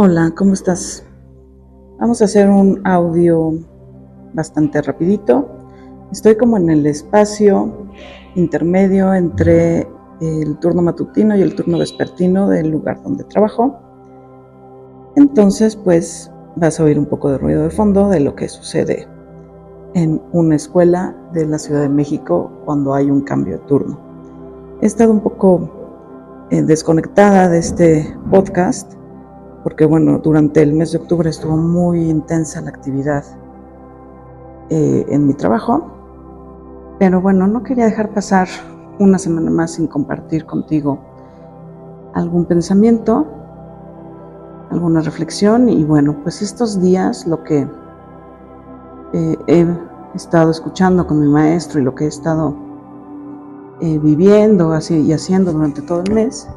Hola, ¿cómo estás? Vamos a hacer un audio bastante rapidito. Estoy como en el espacio intermedio entre el turno matutino y el turno vespertino del lugar donde trabajo. Entonces, pues vas a oír un poco de ruido de fondo de lo que sucede en una escuela de la Ciudad de México cuando hay un cambio de turno. He estado un poco eh, desconectada de este podcast porque bueno, durante el mes de octubre estuvo muy intensa la actividad eh, en mi trabajo, pero bueno, no quería dejar pasar una semana más sin compartir contigo algún pensamiento, alguna reflexión. Y bueno, pues estos días lo que eh, he estado escuchando con mi maestro y lo que he estado eh, viviendo así, y haciendo durante todo el mes,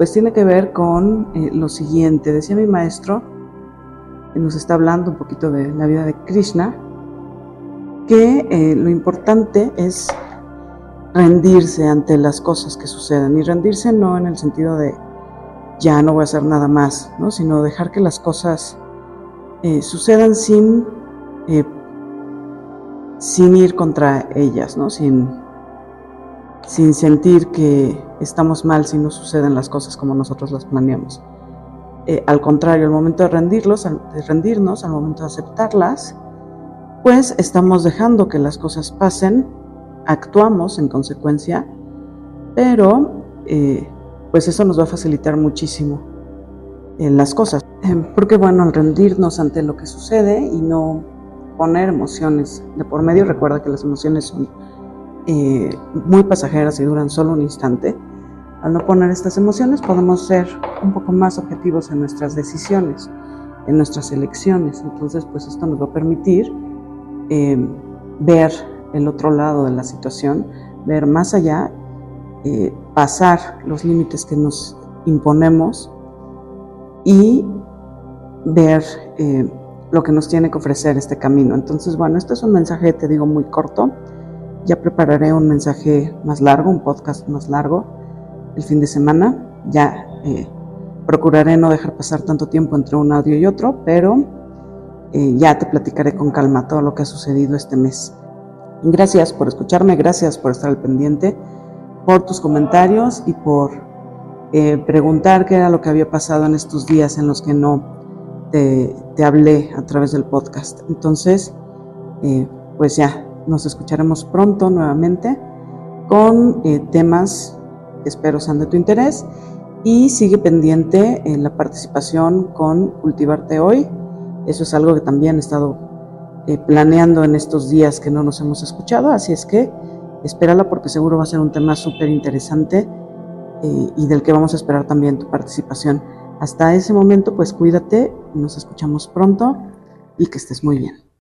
pues tiene que ver con eh, lo siguiente. Decía mi maestro, que nos está hablando un poquito de la vida de Krishna, que eh, lo importante es rendirse ante las cosas que suceden y rendirse no en el sentido de ya no voy a hacer nada más, ¿no? sino dejar que las cosas eh, sucedan sin, sin ir contra ellas, ¿no? sin, sin sentir que estamos mal si no suceden las cosas como nosotros las planeamos. Eh, al contrario, al momento de, rendirlos, de rendirnos, al momento de aceptarlas, pues estamos dejando que las cosas pasen, actuamos en consecuencia, pero eh, pues eso nos va a facilitar muchísimo en las cosas. Eh, porque bueno, al rendirnos ante lo que sucede y no poner emociones de por medio, recuerda que las emociones son muy pasajeras y duran solo un instante, al no poner estas emociones podemos ser un poco más objetivos en nuestras decisiones, en nuestras elecciones. Entonces, pues esto nos va a permitir eh, ver el otro lado de la situación, ver más allá, eh, pasar los límites que nos imponemos y ver eh, lo que nos tiene que ofrecer este camino. Entonces, bueno, este es un mensaje, te digo, muy corto. Ya prepararé un mensaje más largo, un podcast más largo el fin de semana. Ya eh, procuraré no dejar pasar tanto tiempo entre un audio y otro, pero eh, ya te platicaré con calma todo lo que ha sucedido este mes. Gracias por escucharme, gracias por estar al pendiente, por tus comentarios y por eh, preguntar qué era lo que había pasado en estos días en los que no te, te hablé a través del podcast. Entonces, pues ya, nos escucharemos pronto nuevamente con temas espero sean de tu interés y sigue pendiente en la participación con Cultivarte Hoy. Eso es algo que también he estado eh, planeando en estos días que no nos hemos escuchado, así es que espérala porque seguro va a ser un tema súper interesante eh, y del que vamos a esperar también tu participación. Hasta ese momento, pues cuídate, nos escuchamos pronto y que estés muy bien.